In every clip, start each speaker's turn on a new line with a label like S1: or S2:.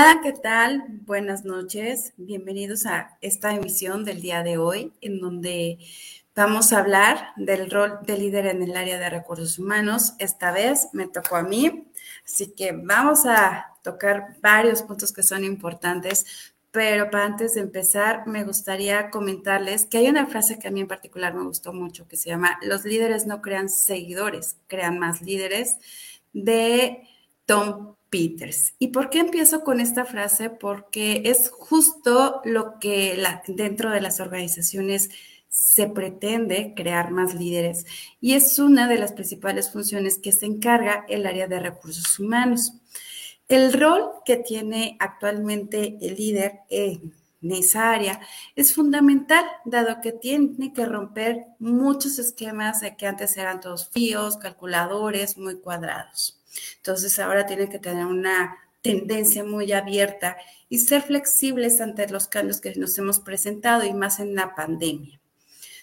S1: Hola, ¿qué tal? Buenas noches. Bienvenidos a esta emisión del día de hoy, en donde vamos a hablar del rol de líder en el área de recursos humanos. Esta vez me tocó a mí, así que vamos a tocar varios puntos que son importantes. Pero para antes de empezar, me gustaría comentarles que hay una frase que a mí en particular me gustó mucho, que se llama, los líderes no crean seguidores, crean más líderes, de Tom Peters. ¿Y por qué empiezo con esta frase? Porque es justo lo que dentro de las organizaciones se pretende crear más líderes y es una de las principales funciones que se encarga el área de recursos humanos. El rol que tiene actualmente el líder en esa área es fundamental, dado que tiene que romper muchos esquemas de que antes eran todos fríos, calculadores, muy cuadrados. Entonces ahora tienen que tener una tendencia muy abierta y ser flexibles ante los cambios que nos hemos presentado y más en la pandemia.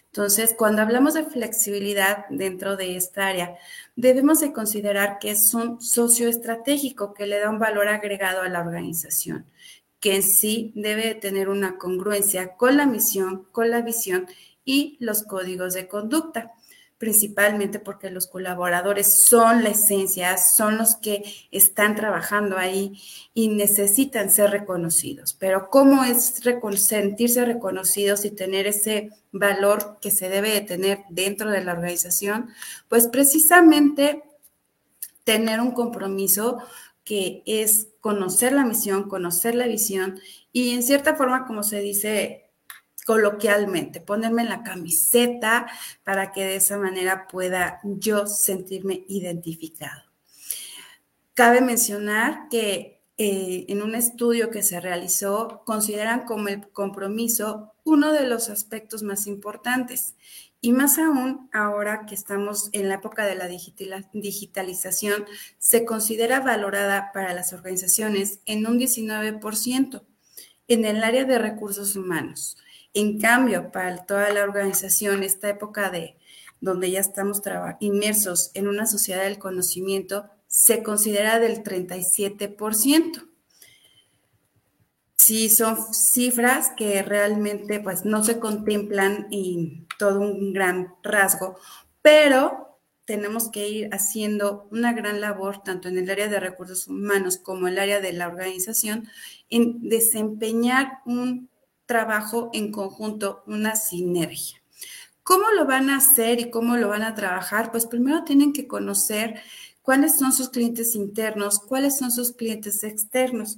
S1: Entonces, cuando hablamos de flexibilidad dentro de esta área, debemos de considerar que es un socio estratégico que le da un valor agregado a la organización, que en sí debe tener una congruencia con la misión, con la visión y los códigos de conducta principalmente porque los colaboradores son la esencia, son los que están trabajando ahí y necesitan ser reconocidos. Pero ¿cómo es sentirse reconocidos y tener ese valor que se debe de tener dentro de la organización? Pues precisamente tener un compromiso que es conocer la misión, conocer la visión y en cierta forma, como se dice coloquialmente, ponerme en la camiseta para que de esa manera pueda yo sentirme identificado. Cabe mencionar que eh, en un estudio que se realizó consideran como el compromiso uno de los aspectos más importantes y más aún ahora que estamos en la época de la digitalización, se considera valorada para las organizaciones en un 19% en el área de recursos humanos. En cambio, para toda la organización, esta época de donde ya estamos inmersos en una sociedad del conocimiento, se considera del 37%. Sí, son cifras que realmente pues no se contemplan en todo un gran rasgo, pero tenemos que ir haciendo una gran labor, tanto en el área de recursos humanos como en el área de la organización, en desempeñar un trabajo en conjunto, una sinergia. ¿Cómo lo van a hacer y cómo lo van a trabajar? Pues primero tienen que conocer cuáles son sus clientes internos, cuáles son sus clientes externos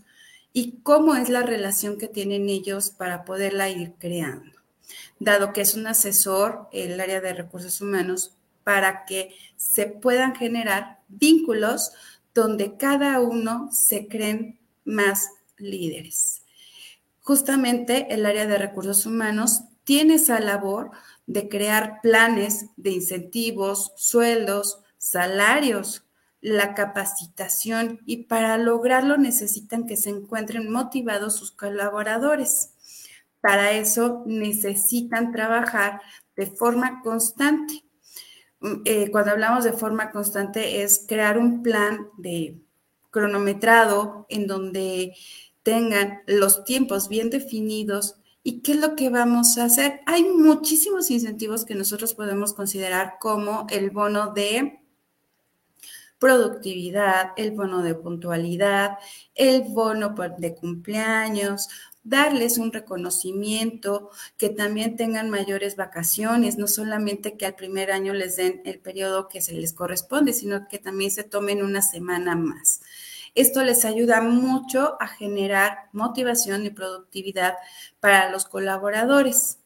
S1: y cómo es la relación que tienen ellos para poderla ir creando. Dado que es un asesor el área de recursos humanos para que se puedan generar vínculos donde cada uno se creen más líderes justamente el área de recursos humanos tiene esa labor de crear planes de incentivos, sueldos, salarios, la capacitación y para lograrlo necesitan que se encuentren motivados sus colaboradores. Para eso necesitan trabajar de forma constante. Mm, eh, cuando hablamos de forma constante es crear un plan de cronometrado en donde tengan los tiempos bien definidos y qué es lo que vamos a hacer. Hay muchísimos incentivos que nosotros podemos considerar como el bono de productividad, el bono de puntualidad, el bono de cumpleaños, darles un reconocimiento, que también tengan mayores vacaciones, no solamente que al primer año les den el periodo que se les corresponde, sino que también se tomen una semana más. Esto les ayuda mucho a generar motivación y productividad para los colaboradores.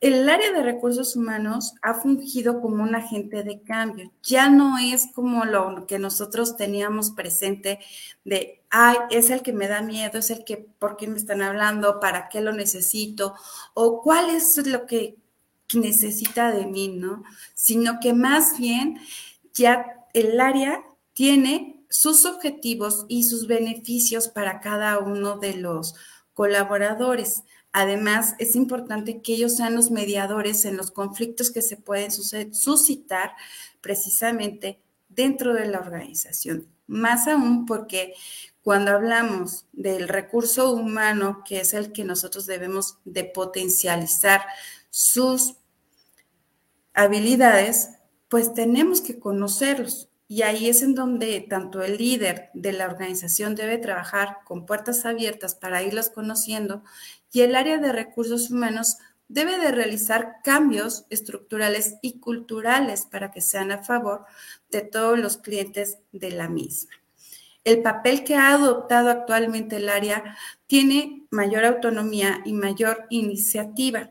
S1: El área de recursos humanos ha fungido como un agente de cambio. Ya no es como lo que nosotros teníamos presente de, ay, es el que me da miedo, es el que, ¿por qué me están hablando? ¿Para qué lo necesito? O cuál es lo que necesita de mí, ¿no? Sino que más bien ya el área tiene sus objetivos y sus beneficios para cada uno de los colaboradores. Además, es importante que ellos sean los mediadores en los conflictos que se pueden suscitar precisamente dentro de la organización. más aún porque cuando hablamos del recurso humano, que es el que nosotros debemos de potencializar sus habilidades, pues tenemos que conocerlos. Y ahí es en donde tanto el líder de la organización debe trabajar con puertas abiertas para irlos conociendo y el área de recursos humanos debe de realizar cambios estructurales y culturales para que sean a favor de todos los clientes de la misma. El papel que ha adoptado actualmente el área tiene mayor autonomía y mayor iniciativa.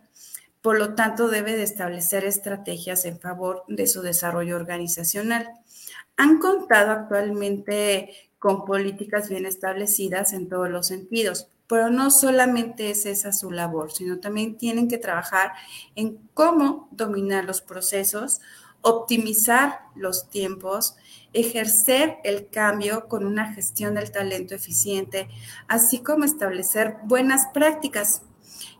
S1: Por lo tanto, debe de establecer estrategias en favor de su desarrollo organizacional. Han contado actualmente con políticas bien establecidas en todos los sentidos, pero no solamente es esa su labor, sino también tienen que trabajar en cómo dominar los procesos, optimizar los tiempos, ejercer el cambio con una gestión del talento eficiente, así como establecer buenas prácticas.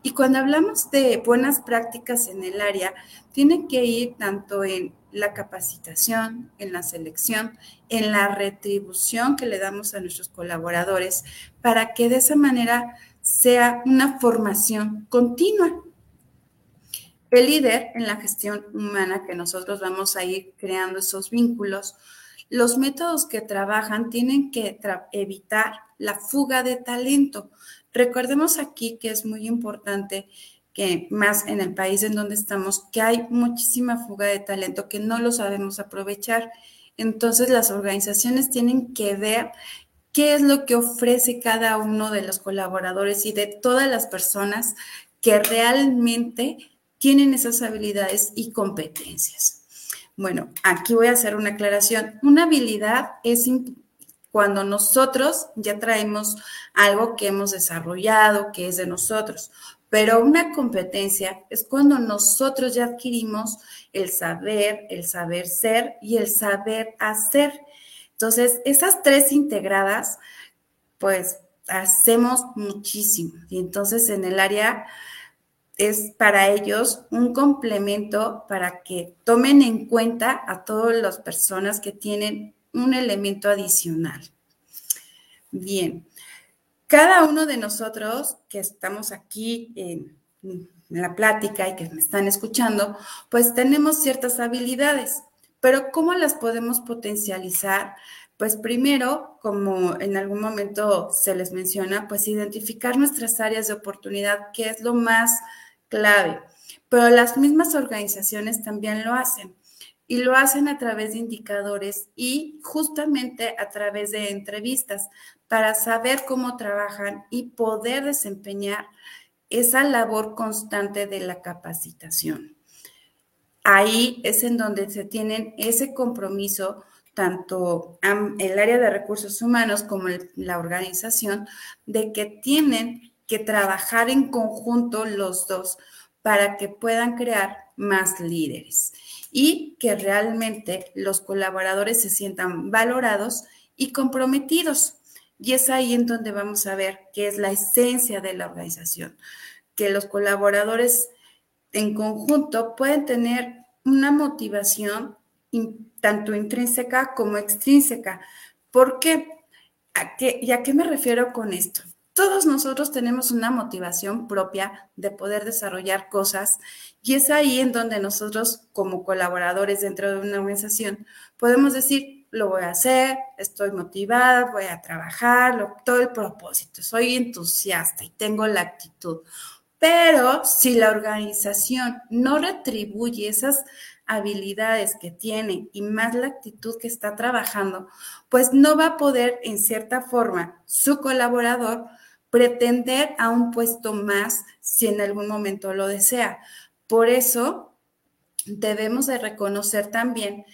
S1: Y cuando hablamos de buenas prácticas en el área, tiene que ir tanto en la capacitación, en la selección, en la retribución que le damos a nuestros colaboradores, para que de esa manera sea una formación continua. El líder en la gestión humana, que nosotros vamos a ir creando esos vínculos, los métodos que trabajan tienen que evitar la fuga de talento. Recordemos aquí que es muy importante que más en el país en donde estamos, que hay muchísima fuga de talento que no lo sabemos aprovechar. Entonces las organizaciones tienen que ver qué es lo que ofrece cada uno de los colaboradores y de todas las personas que realmente tienen esas habilidades y competencias. Bueno, aquí voy a hacer una aclaración. Una habilidad es cuando nosotros ya traemos algo que hemos desarrollado, que es de nosotros. Pero una competencia es cuando nosotros ya adquirimos el saber, el saber ser y el saber hacer. Entonces, esas tres integradas, pues hacemos muchísimo. Y entonces en el área es para ellos un complemento para que tomen en cuenta a todas las personas que tienen un elemento adicional. Bien, cada uno de nosotros que estamos aquí en, la plática y que me están escuchando, pues tenemos ciertas habilidades, pero ¿cómo las podemos potencializar? Pues primero, como en algún momento se les menciona, pues identificar nuestras áreas de oportunidad, que es lo más clave, pero las mismas organizaciones también lo hacen y lo hacen a través de indicadores y justamente a través de entrevistas para saber cómo trabajan y poder desempeñar esa labor constante de la capacitación. Ahí es en donde se tienen ese compromiso, tanto el área de recursos humanos como la organización, de que tienen que trabajar en conjunto los dos para que puedan crear más líderes y que realmente los colaboradores se sientan valorados y comprometidos. Y es ahí en donde vamos a ver qué es la esencia de la organización, que los colaboradores en conjunto pueden tener una motivación tanto intrínseca como extrínseca. ¿Por qué? ¿A qué? ¿Y a qué me refiero con esto? Todos nosotros tenemos una motivación propia de poder desarrollar cosas y es ahí en donde nosotros como colaboradores dentro de una organización podemos decir, lo voy a hacer, estoy motivada, voy a trabajar, todo el propósito, soy entusiasta y tengo la actitud. Pero si la organización no retribuye esas habilidades que tiene y más la actitud que está trabajando, pues no va a poder en cierta forma su colaborador pretender a un puesto más si en algún momento lo desea. Por eso debemos de reconocer también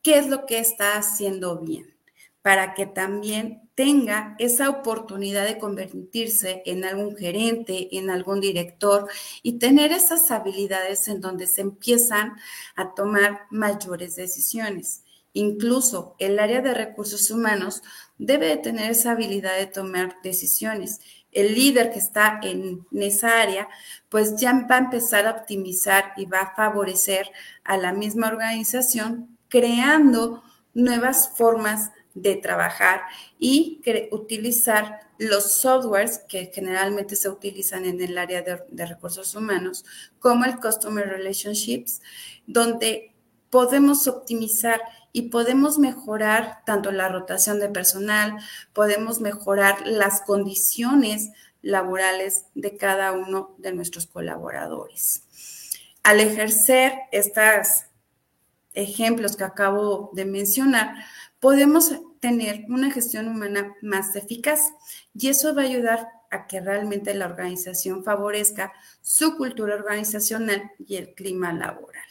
S1: qué es lo que está haciendo bien, para que también tenga esa oportunidad de convertirse en algún gerente, en algún director y tener esas habilidades en donde se empiezan a tomar mayores decisiones. Incluso el área de recursos humanos debe de tener esa habilidad de tomar decisiones el líder que está en, esa área, pues ya va a empezar a optimizar y va a favorecer a la misma organización creando nuevas formas de trabajar y utilizar los softwares que generalmente se utilizan en el área de, recursos humanos, como el Customer Relationships, donde podemos optimizar y podemos mejorar tanto la rotación de personal, podemos mejorar las condiciones laborales de cada uno de nuestros colaboradores. Al ejercer estos ejemplos que acabo de mencionar, podemos tener una gestión humana más eficaz y eso va a ayudar a que realmente la organización favorezca su cultura organizacional y el clima laboral.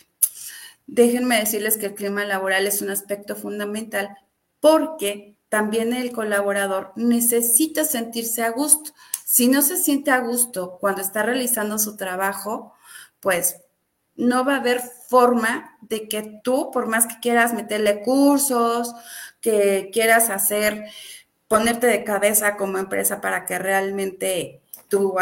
S1: Déjenme decirles que el clima laboral es un aspecto fundamental porque también el colaborador necesita sentirse a gusto. Si no se siente a gusto cuando está realizando su trabajo, pues no va a haber forma de que tú, por más que quieras meterle cursos, que quieras hacer, ponerte de cabeza como empresa para que realmente tu,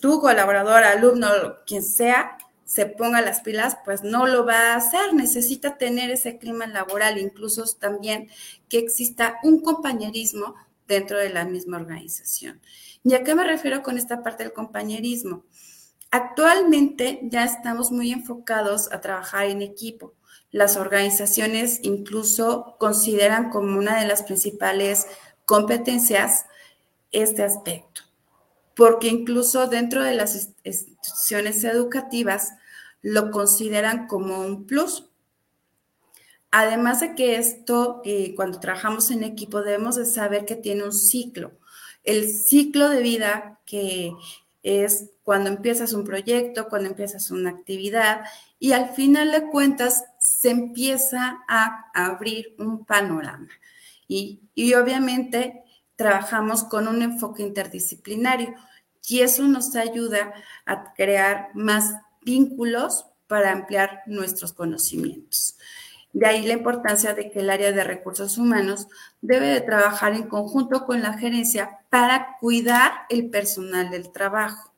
S1: tu colaborador, alumno, quien sea, se ponga las pilas, pues no lo va a hacer. Necesita tener ese clima laboral, incluso también que exista un compañerismo dentro de la misma organización. ¿Y a qué me refiero con esta parte del compañerismo? Actualmente ya estamos muy enfocados a trabajar en equipo. Las organizaciones incluso consideran como una de las principales competencias este aspecto, porque incluso dentro de las instituciones educativas lo consideran como un plus. Además de que esto, eh, cuando trabajamos en equipo, debemos de saber que tiene un ciclo. El ciclo de vida que es cuando empiezas un proyecto, cuando empiezas una actividad y al final de cuentas se empieza a abrir un panorama. Y, y obviamente trabajamos con un enfoque interdisciplinario y eso nos ayuda a crear más vínculos para ampliar nuestros conocimientos. De ahí la importancia de que el área de recursos humanos debe de trabajar en conjunto con la gerencia para cuidar el personal del trabajo.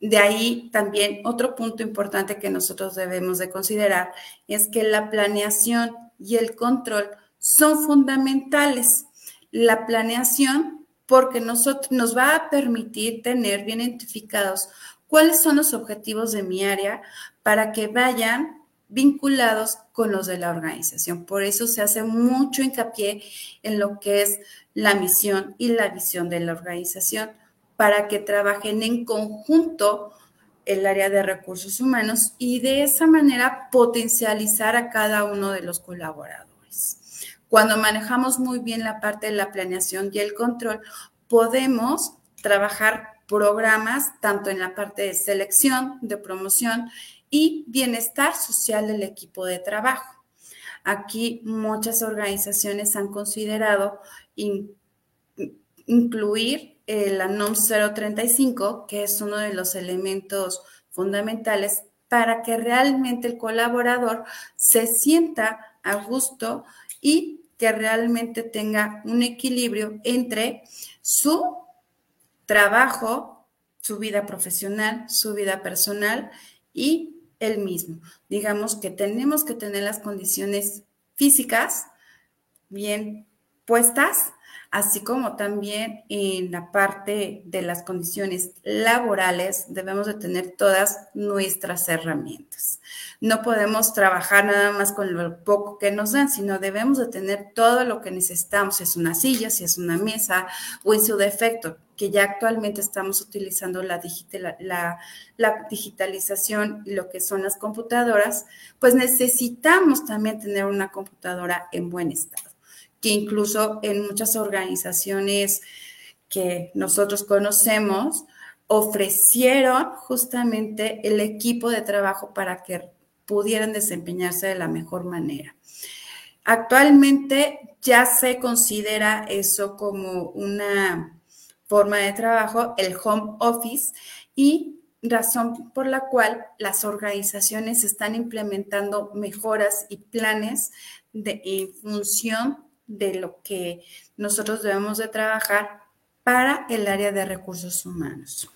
S1: De ahí también otro punto importante que nosotros debemos de considerar es que la planeación y el control son fundamentales. La planeación porque nosotros, nos va a permitir tener bien identificados cuáles son los objetivos de mi área para que vayan vinculados con los de la organización. Por eso se hace mucho hincapié en lo que es la misión y la visión de la organización para que trabajen en conjunto el área de recursos humanos y de esa manera potencializar a cada uno de los colaboradores. Cuando manejamos muy bien la parte de la planeación y el control, podemos trabajar programas tanto en la parte de selección, de promoción y bienestar social del equipo de trabajo. Aquí muchas organizaciones han considerado incluir la NOM 035, que es uno de los elementos fundamentales para que realmente el colaborador se sienta a gusto y que realmente tenga un equilibrio entre su trabajo, su vida profesional, su vida personal y el mismo. Digamos que tenemos que tener las condiciones físicas bien puestas así como también en la parte de las condiciones laborales debemos de tener todas nuestras herramientas. No podemos trabajar nada más con lo poco que nos dan, sino debemos de tener todo lo que necesitamos, si es una silla, si es una mesa o en su defecto, que ya actualmente estamos utilizando la, la, la digitalización y lo que son las computadoras, pues necesitamos también tener una computadora en buen estado que incluso en muchas organizaciones que nosotros conocemos ofrecieron justamente el equipo de trabajo para que pudieran desempeñarse de la mejor manera. Actualmente ya se considera eso como una forma de trabajo, el home office, y razón por la cual las organizaciones están implementando mejoras y planes de, en función de lo que nosotros debemos de trabajar para el área de recursos humanos.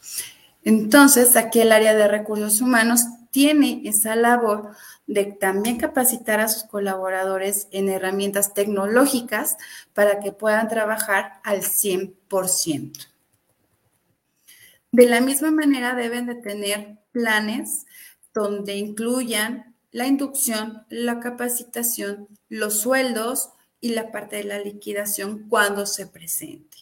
S1: Entonces, aquí el área de recursos humanos tiene esa labor de también capacitar a sus colaboradores en herramientas tecnológicas para que puedan trabajar al 100%. De la misma manera deben de tener planes donde incluyan la inducción, la capacitación, los sueldos y la parte de la liquidación cuando se presente.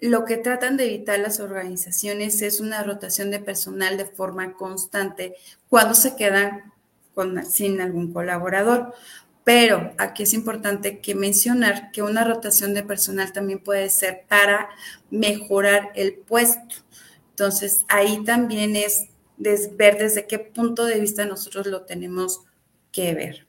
S1: Lo que tratan de evitar las organizaciones es una rotación de personal de forma constante cuando se quedan sin algún colaborador. Pero aquí es importante que mencionar que una rotación de personal también puede ser para mejorar el puesto. Entonces, ahí también es ver desde qué punto de vista nosotros lo tenemos que ver.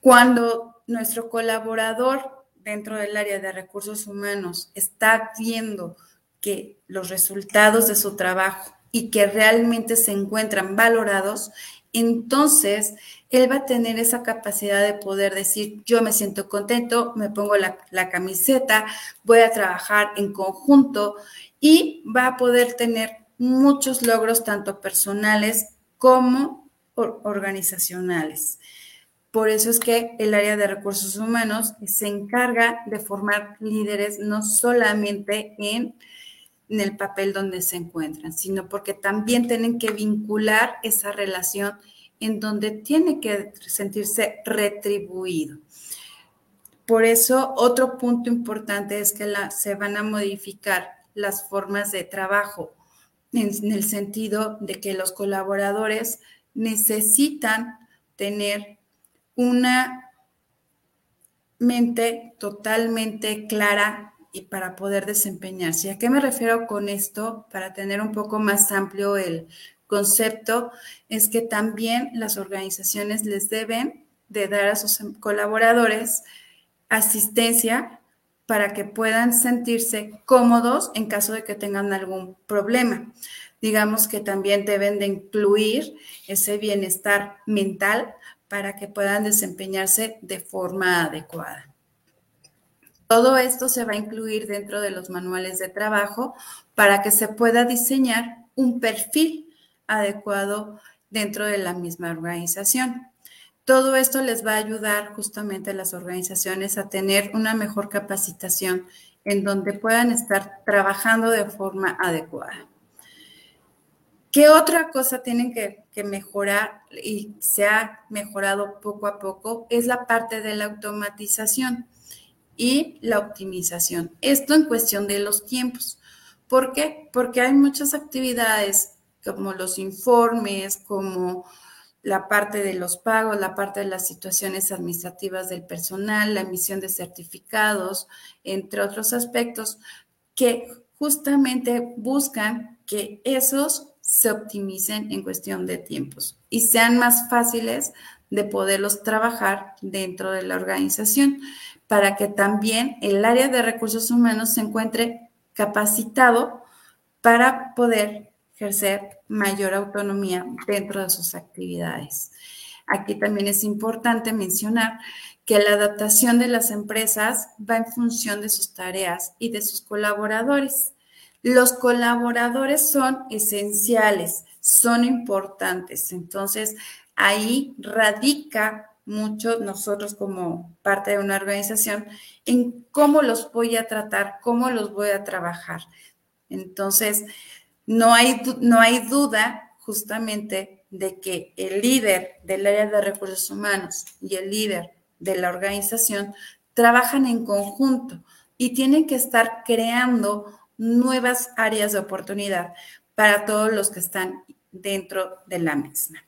S1: Cuando nuestro colaborador dentro del área de recursos humanos está viendo que los resultados de su trabajo y que realmente se encuentran valorados, entonces él va a tener esa capacidad de poder decir, yo me siento contento, me pongo la, camiseta, voy a trabajar en conjunto y va a poder tener muchos logros tanto personales como organizacionales. Por eso es que el área de recursos humanos se encarga de formar líderes no solamente en, el papel donde se encuentran, sino porque también tienen que vincular esa relación en donde tiene que sentirse retribuido. Por eso, otro punto importante es que se van a modificar las formas de trabajo en, el sentido de que los colaboradores necesitan tener una mente totalmente clara y para poder desempeñarse. ¿A qué me refiero con esto? Para tener un poco más amplio el concepto, es que también las organizaciones les deben de dar a sus colaboradores asistencia para que puedan sentirse cómodos en caso de que tengan algún problema. Digamos que también deben de incluir ese bienestar mental para que puedan desempeñarse de forma adecuada. Todo esto se va a incluir dentro de los manuales de trabajo para que se pueda diseñar un perfil adecuado dentro de la misma organización. Todo esto les va a ayudar justamente a las organizaciones a tener una mejor capacitación en donde puedan estar trabajando de forma adecuada. ¿Qué otra cosa tienen que, mejorar y se ha mejorado poco a poco? Es la parte de la automatización y la optimización. Esto en cuestión de los tiempos. ¿Por qué? Porque hay muchas actividades como los informes, como la parte de los pagos, la parte de las situaciones administrativas del personal, la emisión de certificados, entre otros aspectos, que justamente buscan que esos se optimicen en cuestión de tiempos y sean más fáciles de poderlos trabajar dentro de la organización para que también el área de recursos humanos se encuentre capacitado para poder ejercer mayor autonomía dentro de sus actividades. Aquí también es importante mencionar que la adaptación de las empresas va en función de sus tareas y de sus colaboradores. Los colaboradores son esenciales, son importantes. Entonces, ahí radica mucho nosotros como parte de una organización en cómo los voy a tratar, cómo los voy a trabajar. Entonces, no hay, no hay duda justamente de que el líder del área de recursos humanos y el líder de la organización trabajan en conjunto y tienen que estar creando nuevas áreas de oportunidad para todos los que están dentro de la misma.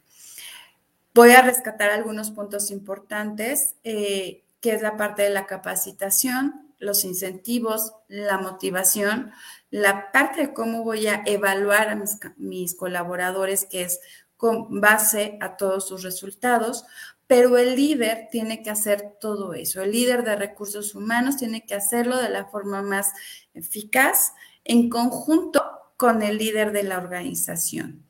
S1: Voy a rescatar algunos puntos importantes, eh, que es la parte de la capacitación, los incentivos, la motivación, la parte de cómo voy a evaluar a mis, colaboradores, que es con base a todos sus resultados, pero el líder tiene que hacer todo eso. El líder de recursos humanos tiene que hacerlo de la forma más eficaz en conjunto con el líder de la organización.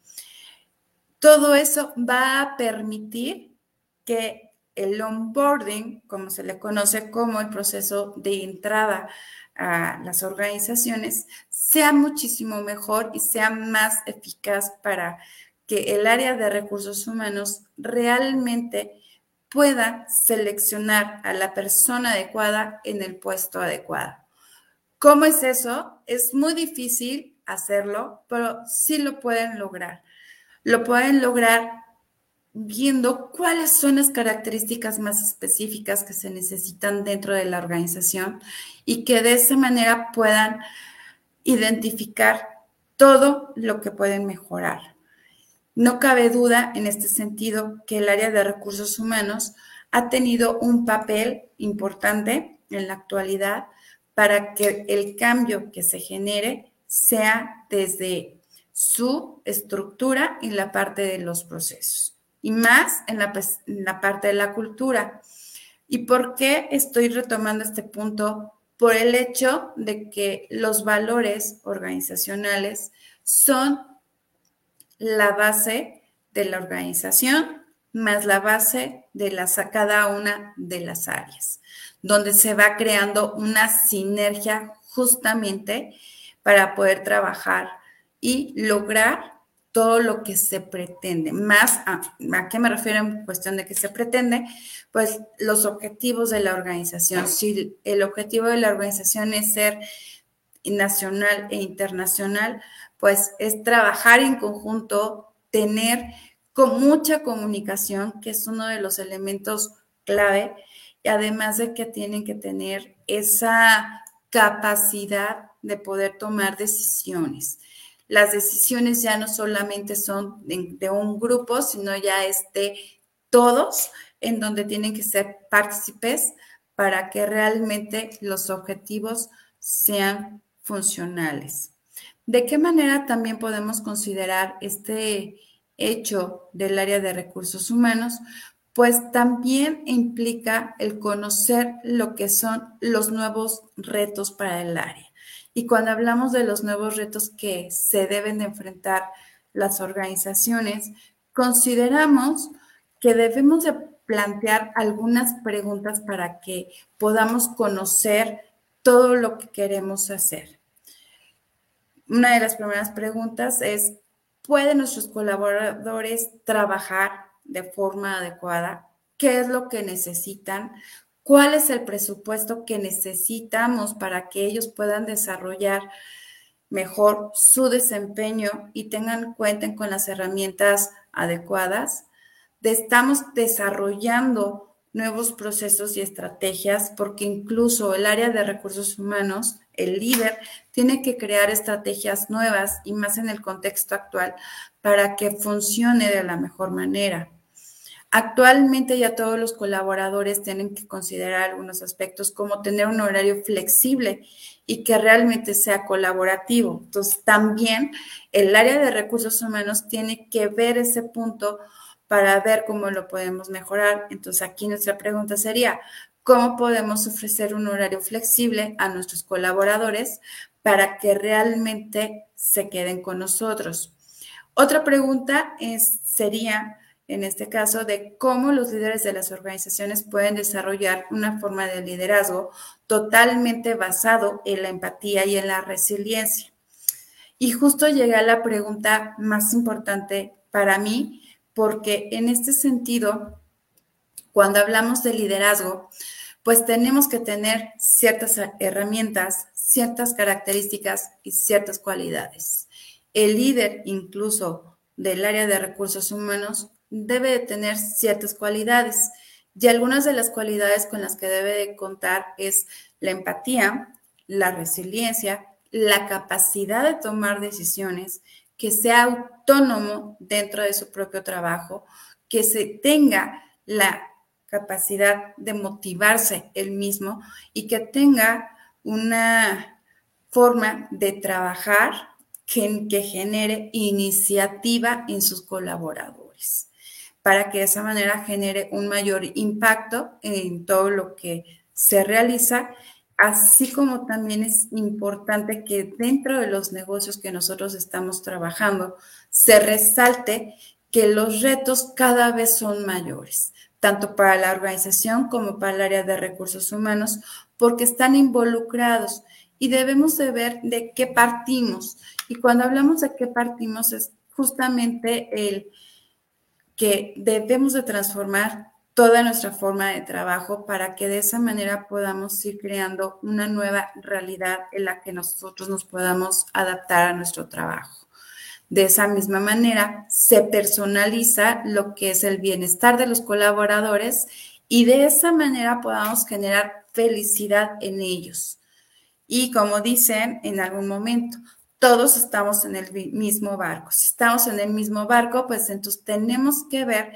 S1: Todo eso va a permitir que el onboarding, como se le conoce como el proceso de entrada a las organizaciones sea muchísimo mejor y sea más eficaz para que el área de recursos humanos realmente pueda seleccionar a la persona adecuada en el puesto adecuado. ¿Cómo es eso? Es muy difícil hacerlo, pero sí lo pueden lograr. Lo pueden lograr viendo cuáles son las características más específicas que se necesitan dentro de la organización y que de esa manera puedan identificar todo lo que pueden mejorar. No cabe duda en este sentido que el área de recursos humanos ha tenido un papel importante en la actualidad para que el cambio que se genere sea desde su estructura y la parte de los procesos y más en la, parte de la cultura. ¿Y por qué estoy retomando este punto? Por el hecho de que los valores organizacionales son la base de la organización más la base de las, cada una de las áreas, donde se va creando una sinergia justamente para poder trabajar y lograr todo lo que se pretende. Más, a, qué me refiero en cuestión de que se pretende? Pues los objetivos de la organización. Si el objetivo de la organización es ser nacional e internacional, pues es trabajar en conjunto, tener con mucha comunicación, que es uno de los elementos clave, y además de que tienen que tener esa capacidad de poder tomar decisiones las decisiones ya no solamente son de, un grupo, sino ya es de todos, en donde tienen que ser partícipes para que realmente los objetivos sean funcionales. ¿De qué manera también podemos considerar este hecho del área de recursos humanos? Pues también implica el conocer lo que son los nuevos retos para el área. Y cuando hablamos de los nuevos retos que se deben de enfrentar las organizaciones, consideramos que debemos de plantear algunas preguntas para que podamos conocer todo lo que queremos hacer. Una de las primeras preguntas es, ¿pueden nuestros colaboradores trabajar de forma adecuada? ¿Qué es lo que necesitan? cuál es el presupuesto que necesitamos para que ellos puedan desarrollar mejor su desempeño y tengan cuenta con las herramientas adecuadas. estamos desarrollando nuevos procesos y estrategias porque incluso el área de recursos humanos, el líder, tiene que crear estrategias nuevas y más en el contexto actual para que funcione de la mejor manera. Actualmente ya todos los colaboradores tienen que considerar algunos aspectos como tener un horario flexible y que realmente sea colaborativo. Entonces, también el área de recursos humanos tiene que ver ese punto para ver cómo lo podemos mejorar. Entonces, aquí nuestra pregunta sería, ¿cómo podemos ofrecer un horario flexible a nuestros colaboradores para que realmente se queden con nosotros? Otra pregunta es, sería, en este caso, de cómo los líderes de las organizaciones pueden desarrollar una forma de liderazgo totalmente basado en la empatía y en la resiliencia. Y justo llegué a la pregunta más importante para mí, porque en este sentido, cuando hablamos de liderazgo, pues tenemos que tener ciertas herramientas, ciertas características y ciertas cualidades. El líder incluso del área de recursos humanos debe de tener ciertas cualidades. Y algunas de las cualidades con las que debe de contar es la empatía, la resiliencia, la capacidad de tomar decisiones, que sea autónomo dentro de su propio trabajo, que se tenga la capacidad de motivarse él mismo y que tenga una forma de trabajar que, que genere iniciativa en sus colaboradores para que de esa manera genere un mayor impacto en todo lo que se realiza, así como también es importante que dentro de los negocios que nosotros estamos trabajando se resalte que los retos cada vez son mayores, tanto para la organización como para el área de recursos humanos, porque están involucrados y debemos de ver de qué partimos. Y cuando hablamos de qué partimos es justamente el que debemos de transformar toda nuestra forma de trabajo para que de esa manera podamos ir creando una nueva realidad en la que nosotros nos podamos adaptar a nuestro trabajo. De esa misma manera, se personaliza lo que es el bienestar de los colaboradores y de esa manera podamos generar felicidad en ellos. Y como dicen en algún momento, todos estamos en el mismo barco. Si estamos en el mismo barco, pues entonces tenemos que ver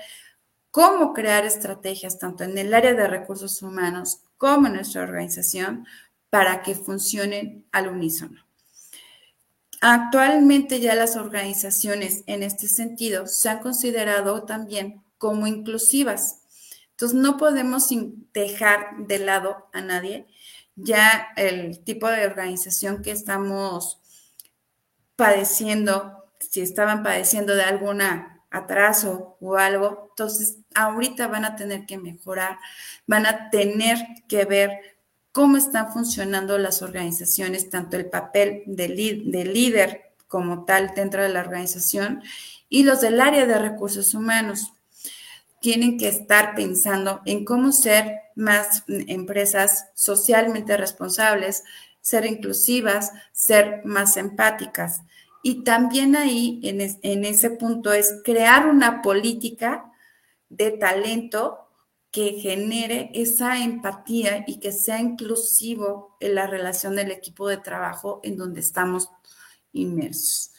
S1: cómo crear estrategias tanto en el área de recursos humanos como en nuestra organización para que funcionen al unísono. Actualmente ya las organizaciones en este sentido se han considerado también como inclusivas. Entonces no podemos dejar de lado a nadie. Ya el tipo de organización que estamos padeciendo, si estaban padeciendo de alguna atraso o algo, entonces ahorita van a tener que mejorar, van a tener que ver cómo están funcionando las organizaciones, tanto el papel de, líder como tal dentro de la organización y los del área de recursos humanos. Tienen que estar pensando en cómo ser más empresas socialmente responsables, ser inclusivas, ser más empáticas. Y también ahí, en, ese punto, es crear una política de talento que genere esa empatía y que sea inclusivo en la relación del equipo de trabajo en donde estamos inmersos.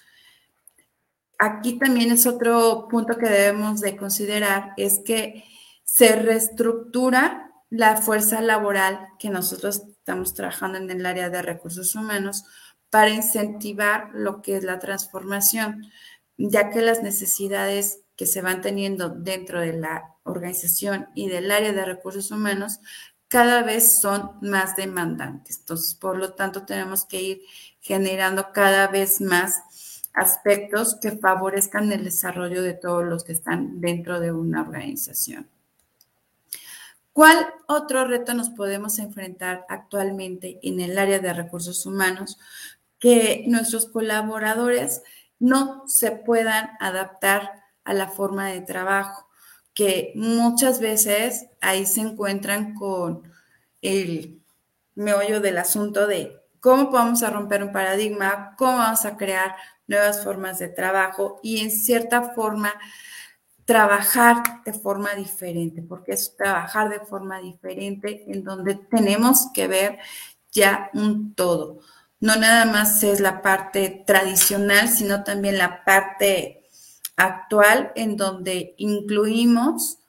S1: Aquí también es otro punto que debemos de considerar, es que se reestructura la fuerza laboral que nosotros estamos trabajando en el área de recursos humanos para incentivar lo que es la transformación, ya que las necesidades que se van teniendo dentro de la organización y del área de recursos humanos cada vez son más demandantes. Entonces, por lo tanto, tenemos que ir generando cada vez más aspectos que favorezcan el desarrollo de todos los que están dentro de una organización. ¿Cuál otro reto nos podemos enfrentar actualmente en el área de recursos humanos? Que nuestros colaboradores no se puedan adaptar a la forma de trabajo, que muchas veces ahí se encuentran con el meollo del asunto de cómo vamos a romper un paradigma, cómo vamos a crear nuevas formas de trabajo y en cierta forma trabajar de forma diferente, porque es trabajar de forma diferente en donde tenemos que ver ya un todo no nada más es la parte tradicional, sino también la parte actual en donde incluimos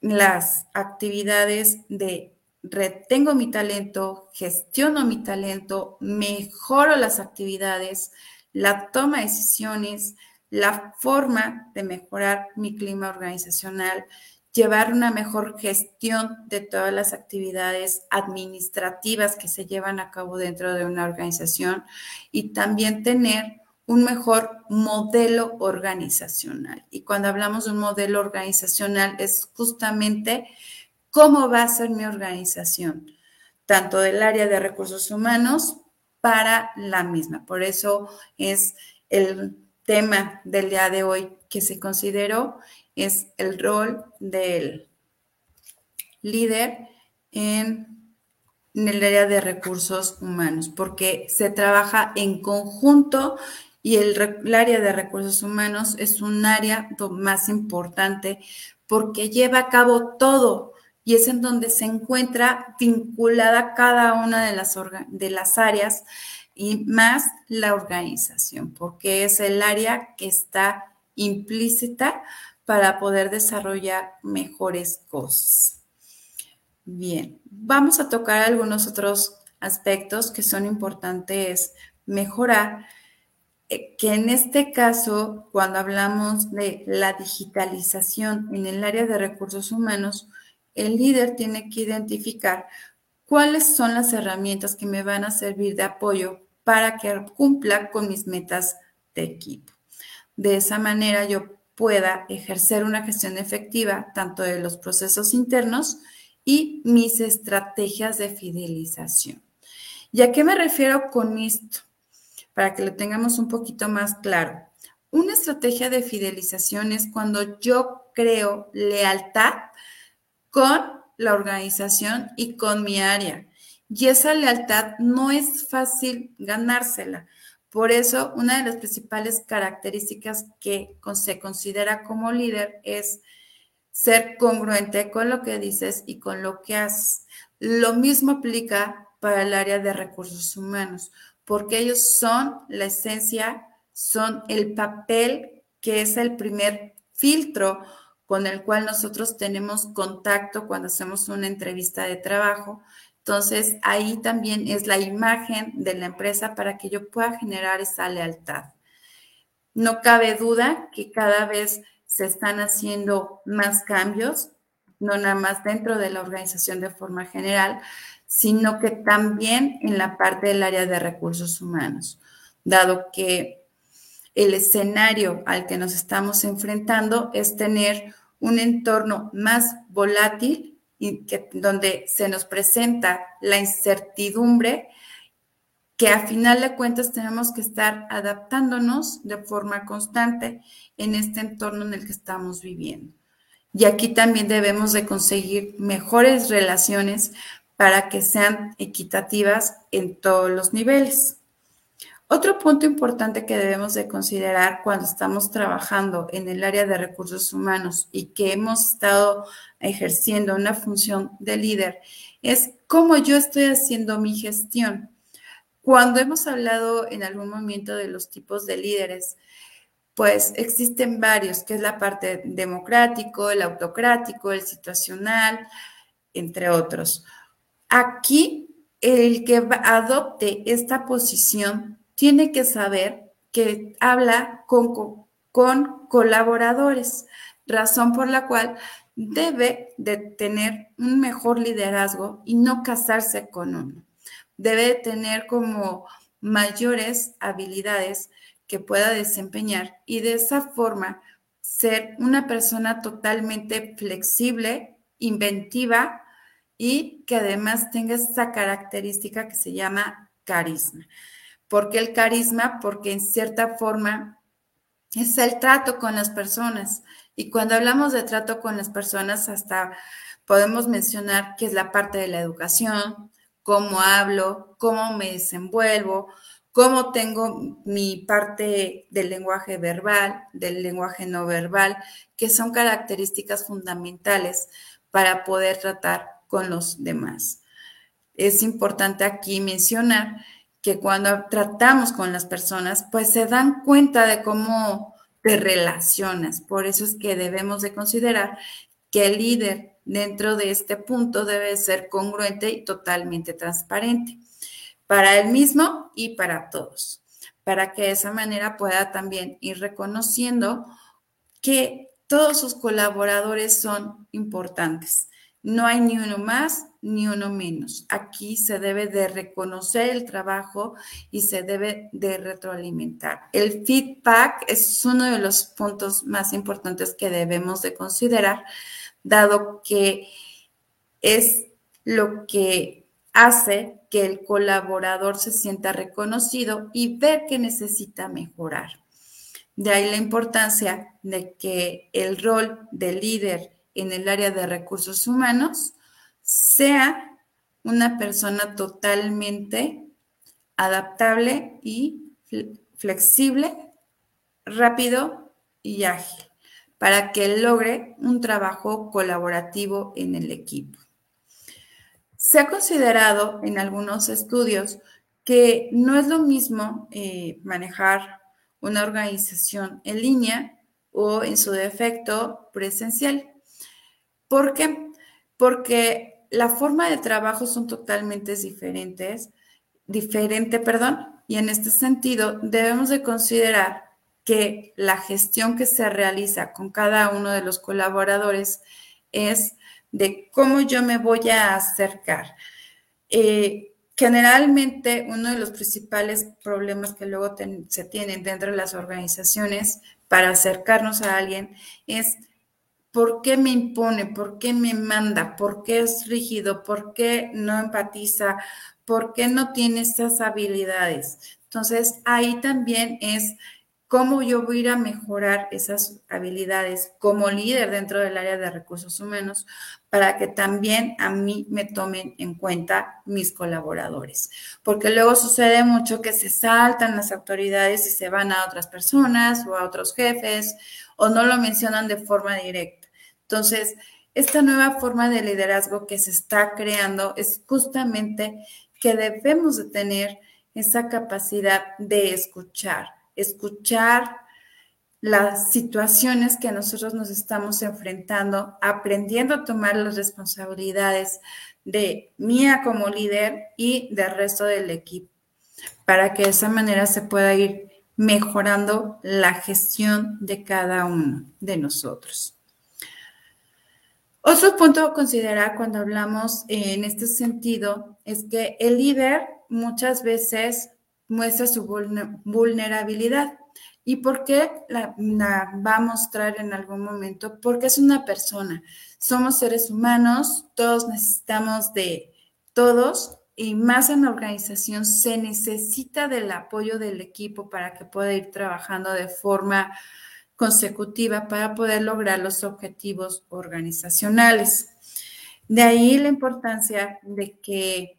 S1: las actividades de retengo mi talento, gestiono mi talento, mejoro las actividades, la toma de decisiones, la forma de mejorar mi clima organizacional, llevar una mejor gestión de todas las actividades administrativas que se llevan a cabo dentro de una organización y también tener un mejor modelo organizacional. Y cuando hablamos de un modelo organizacional es justamente cómo va a ser mi organización, tanto del área de recursos humanos para la misma. Por eso es el tema del día de hoy que se consideró es el rol del líder en, el área de recursos humanos, porque se trabaja en conjunto y el, el, área de recursos humanos es un área más importante porque lleva a cabo todo y es en donde se encuentra vinculada cada una de las, de las áreas y más la organización, porque es el área que está implícita para poder desarrollar mejores cosas. Bien, vamos a tocar algunos otros aspectos que son importantes mejorar, eh, que en este caso, cuando hablamos de la digitalización en el área de recursos humanos, el líder tiene que identificar cuáles son las herramientas que me van a servir de apoyo para que cumpla con mis metas de equipo. De esa manera yo pueda ejercer una gestión efectiva tanto de los procesos internos y mis estrategias de fidelización. ¿Y a qué me refiero con esto? Para que lo tengamos un poquito más claro. una estrategia de fidelización es cuando yo creo lealtad con la organización y con mi área. Y esa lealtad no es fácil ganársela. Por eso, una de las principales características que se considera como líder es ser congruente con lo que dices y con lo que haces. Lo mismo aplica para el área de recursos humanos, porque ellos son la esencia, son el papel que es el primer filtro con el cual nosotros tenemos contacto cuando hacemos una entrevista de trabajo entonces, ahí también es la imagen de la empresa para que yo pueda generar esa lealtad. No cabe duda que cada vez se están haciendo más cambios, no nada más dentro de la organización de forma general, sino que también en la parte del área de recursos humanos, dado que el escenario al que nos estamos enfrentando es tener un entorno más volátil donde se nos presenta la incertidumbre, que a final de cuentas tenemos que estar adaptándonos de forma constante en este entorno en el que estamos viviendo. Y aquí también debemos de conseguir mejores relaciones para que sean equitativas en todos los niveles. Otro punto importante que debemos de considerar cuando estamos trabajando en el área de recursos humanos y que hemos estado ejerciendo una función de líder es cómo yo estoy haciendo mi gestión. Cuando hemos hablado en algún momento de los tipos de líderes, pues existen varios, que es la parte democrático, el autocrático, el situacional, entre otros. Aquí, el que adopte esta posición tiene que saber que habla con, con colaboradores, razón por la cual debe de tener un mejor liderazgo y no casarse con uno. Debe tener como mayores habilidades que pueda desempeñar y de esa forma ser una persona totalmente flexible, inventiva y que además tenga esa característica que se llama carisma. ¿Por qué el carisma? Porque en cierta forma es el trato con las personas. Y cuando hablamos de trato con las personas, hasta podemos mencionar que es la parte de la educación, cómo hablo, cómo me desenvuelvo, cómo tengo mi parte del lenguaje verbal, del lenguaje no verbal, que son características fundamentales para poder tratar con los demás. Es importante aquí mencionar que cuando tratamos con las personas, pues se dan cuenta de cómo te relacionas. Por eso es que debemos de considerar que el líder dentro de este punto debe ser congruente y totalmente transparente para él mismo y para todos, para que de esa manera pueda también ir reconociendo que todos sus colaboradores son importantes. No hay ni uno más ni uno menos. Aquí se debe de reconocer el trabajo y se debe de retroalimentar. El feedback es uno de los puntos más importantes que debemos de considerar, dado que es lo que hace que el colaborador se sienta reconocido y ver que necesita mejorar. De ahí la importancia de que el rol de líder en el área de recursos humanos sea una persona totalmente adaptable y flexible, rápido y ágil, para que logre un trabajo colaborativo en el equipo. Se ha considerado en algunos estudios que no es lo mismo eh, manejar una organización en línea o en su defecto presencial. ¿Por qué? Porque la forma de trabajo son totalmente diferentes, diferente, perdón, y en este sentido debemos de considerar que la gestión que se realiza con cada uno de los colaboradores es de cómo yo me voy a acercar. Eh, generalmente uno de los principales problemas que luego se tienen dentro de las organizaciones para acercarnos a alguien es ¿Por qué me impone? ¿Por qué me manda? ¿Por qué es rígido? ¿Por qué no empatiza? ¿Por qué no tiene estas habilidades? Entonces, ahí también es cómo yo voy a a mejorar esas habilidades como líder dentro del área de recursos humanos para que también a mí me tomen en cuenta mis colaboradores. Porque luego sucede mucho que se saltan las autoridades y se van a otras personas o a otros jefes o no lo mencionan de forma directa. Entonces, esta nueva forma de liderazgo que se está creando es justamente que debemos de tener esa capacidad de escuchar, escuchar las situaciones que nosotros nos estamos enfrentando, aprendiendo a tomar las responsabilidades de mía como líder y del resto del equipo, para que de esa manera se pueda ir mejorando la gestión de cada uno de nosotros. Otro punto a considerar cuando hablamos en este sentido es que el líder muchas veces muestra su vulnerabilidad. ¿Y por qué la, va a mostrar en algún momento? Porque es una persona. Somos seres humanos, todos necesitamos de todos y más en la organización se necesita del apoyo del equipo para que pueda ir trabajando de forma consecutiva para poder lograr los objetivos organizacionales. De ahí la importancia de que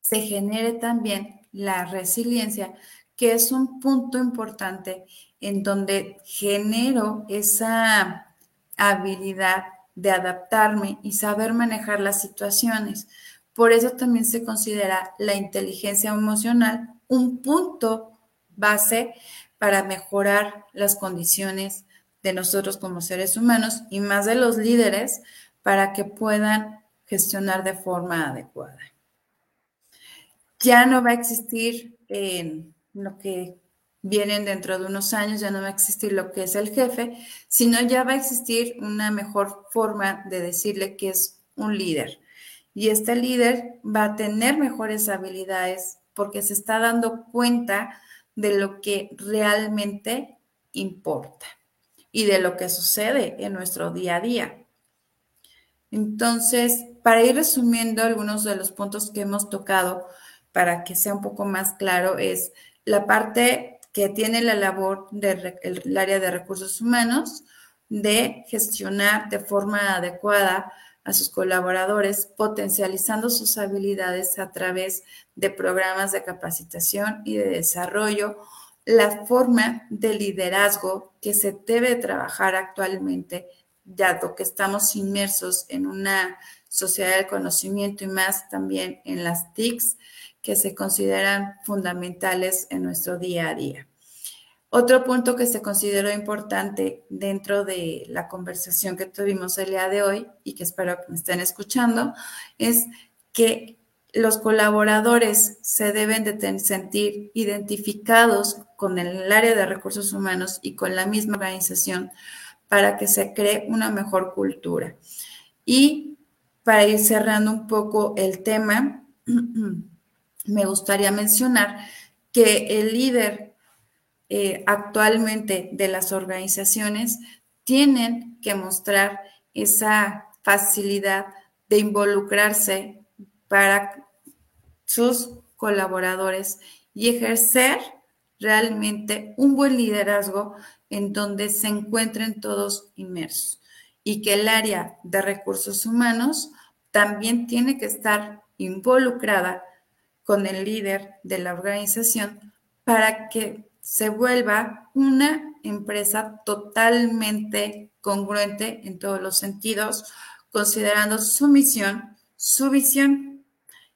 S1: se genere también la resiliencia, que es un punto importante en donde genero esa habilidad de adaptarme y saber manejar las situaciones. Por eso también se considera la inteligencia emocional un punto base para mejorar las condiciones de nosotros como seres humanos y más de los líderes para que puedan gestionar de forma adecuada ya no va a existir en lo que vienen dentro de unos años, ya no va a existir lo que es el jefe, sino ya va a existir una mejor forma de decirle que es un líder. Y este líder va a tener mejores habilidades porque se está dando cuenta de lo que realmente importa y de lo que sucede en nuestro día a día. Entonces, para ir resumiendo algunos de los puntos que hemos tocado, para que sea un poco más claro, es la parte que tiene la labor del área de recursos humanos de gestionar de forma adecuada a sus colaboradores, potencializando sus habilidades a través de programas de capacitación y de desarrollo, la forma de liderazgo que se debe trabajar actualmente, dado que estamos inmersos en una sociedad del conocimiento y más también en las TICs, que se consideran fundamentales en nuestro día a día. Otro punto que se consideró importante dentro de la conversación que tuvimos el día de hoy y que espero que me estén escuchando es que los colaboradores se deben de sentir identificados con el área de recursos humanos y con la misma organización para que se cree una mejor cultura. Y para ir cerrando un poco el tema, me gustaría mencionar que el líder eh, actualmente de las organizaciones tienen que mostrar esa facilidad de involucrarse para sus colaboradores y ejercer realmente un buen liderazgo en donde se encuentren todos inmersos y que el área de recursos humanos también tiene que estar involucrada con el líder de la organización para que se vuelva una empresa totalmente congruente en todos los sentidos, considerando su misión, su visión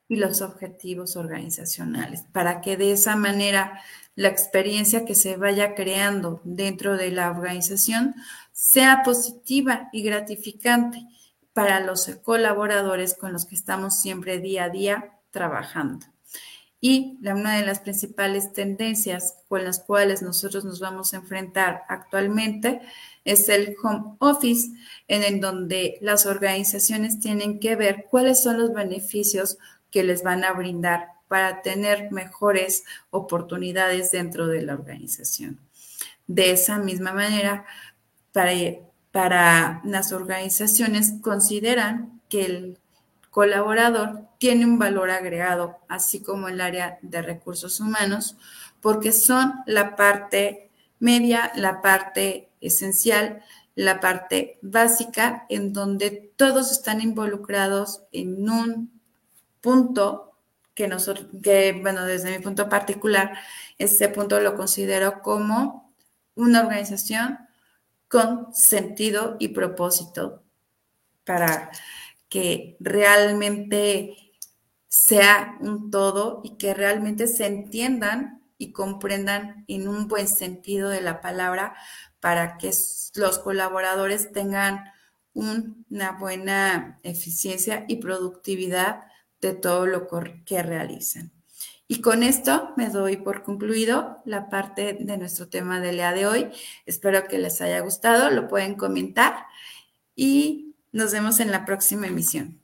S1: y los objetivos organizacionales, para que de esa manera la experiencia que se vaya creando dentro de la organización sea positiva y gratificante para los colaboradores con los que estamos siempre día a día trabajando. Y una de las principales tendencias con las cuales nosotros nos vamos a enfrentar actualmente es el home office, en el donde las organizaciones tienen que ver cuáles son los beneficios que les van a brindar para tener mejores oportunidades dentro de la organización. De esa misma manera, para, para las organizaciones consideran que el colaborador tiene un valor agregado, así como el área de recursos humanos, porque son la parte media, la parte esencial, la parte básica, en donde todos están involucrados en un punto que nosotros, que bueno, desde mi punto particular, este punto lo considero como una organización con sentido y propósito para que realmente sea un todo y que realmente se entiendan y comprendan en un buen sentido de la palabra para que los colaboradores tengan una buena eficiencia y productividad de todo lo que realizan. Y con esto me doy por concluido la parte de nuestro tema del día de hoy. Espero que les haya gustado, lo pueden comentar y nos vemos en la próxima emisión.